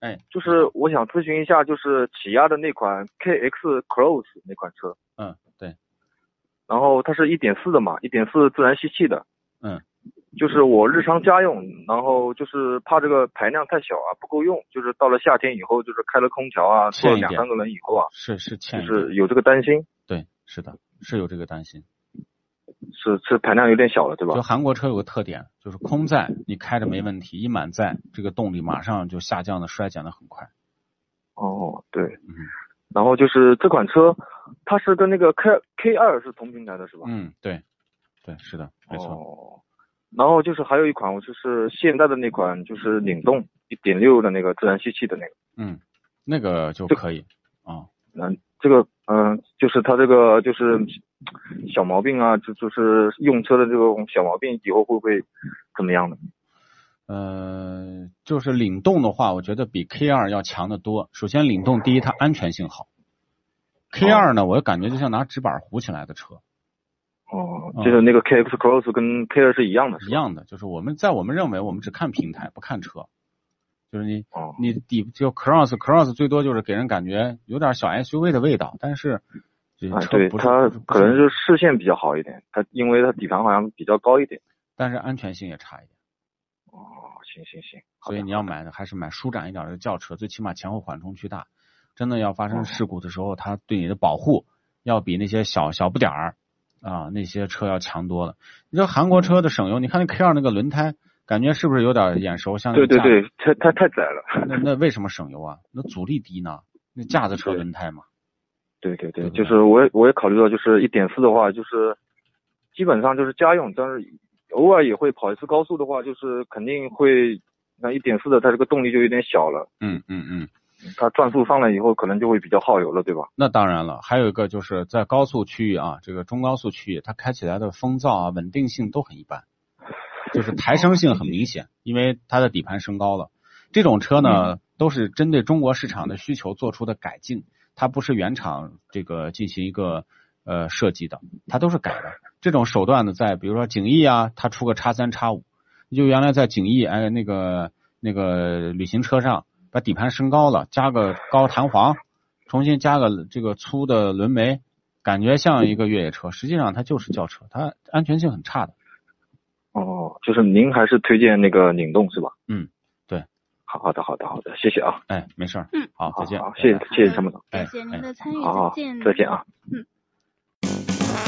哎，就是我想咨询一下，就是起亚的那款 KX Cross 那款车，嗯，对，然后它是一点四的嘛，一点四自然吸气的，嗯，就是我日常家用，然后就是怕这个排量太小啊，不够用，就是到了夏天以后，就是开了空调啊，坐两三个人以后啊，是是欠就是有这个担心，对，是的，是有这个担心。是是排量有点小了，对吧就？韩国车有个特点，就是空载你开着没问题，一满载这个动力马上就下降的衰减的很快。哦，对，嗯然后就是这款车，它是跟那个 K K 二是同平台的是吧？嗯，对，对，是的，没错。哦，然后就是还有一款，我就是现代的那款，就是领动一点六的那个自然吸气的那个。嗯，那个就可以啊。嗯，这个嗯、就是它这个就是小毛病啊，就就是用车的这种小毛病，以后会不会怎么样呢？呃，就是领动的话，我觉得比 K 二要强得多。首先，领动第一，它安全性好。K 二呢，我感觉就像拿纸板糊起来的车，哦，嗯就是那个 KX Cross 跟 K 二是一样的，是？一样的，就是我们在我们认为我们只看平台不看车，就是你哦，你底就 cross cross 最多就是给人感觉有点小 SUV 的味道，但是这啊，对，车不是它可能是视线比较好一点，它因为它底盘好像比较高一点。但是安全性也差一点，哦，行行行，所以你要买的还是买舒展一点的轿车，最起码前后缓冲区大，真的要发哦。生事故的时候，它对你的保护要比那些小小不点儿啊那些车要强多了。你说韩国车的省油，你看那 K 二那个轮胎，感觉是不是有点眼熟？像对对对，它它太窄了。那那为什么省油啊？那阻力低呢？那架子车轮胎嘛。对对对，对不对就是我也我也考虑到，就是一点四的话，就是基本上就是家用，但是偶尔也会跑一次高速的话，就是肯定会，那一点四的它这个动力就有点小了，嗯嗯嗯。它转速上来以后可能就会比较耗油了，对吧？那当然了，还有一个就是在高速区域啊，这个中高速区域，它开起来的风噪啊、稳定性都很一般，就是抬升性很明显，因为它的底盘升高了。这种车呢，都是针对中国市场的需求做出的改进，它不是原厂这个进行一个呃设计的，它都是改的。这种手段呢，在比如说景逸啊，它出个叉三叉五，就原来在景逸哎那个那个旅行车上把底盘升高了，加个高弹簧。重新加个这个粗的轮眉，感觉像一个越野车，实际上它就是轿车，它安全性很差的。哦，就是您还是推荐那个领动是吧？嗯，对。好好的好的好的，谢谢啊，哎，没事儿，嗯，好，再见。好，谢谢谢谢参谋长，哎感谢您的参与，好好再见，再见啊。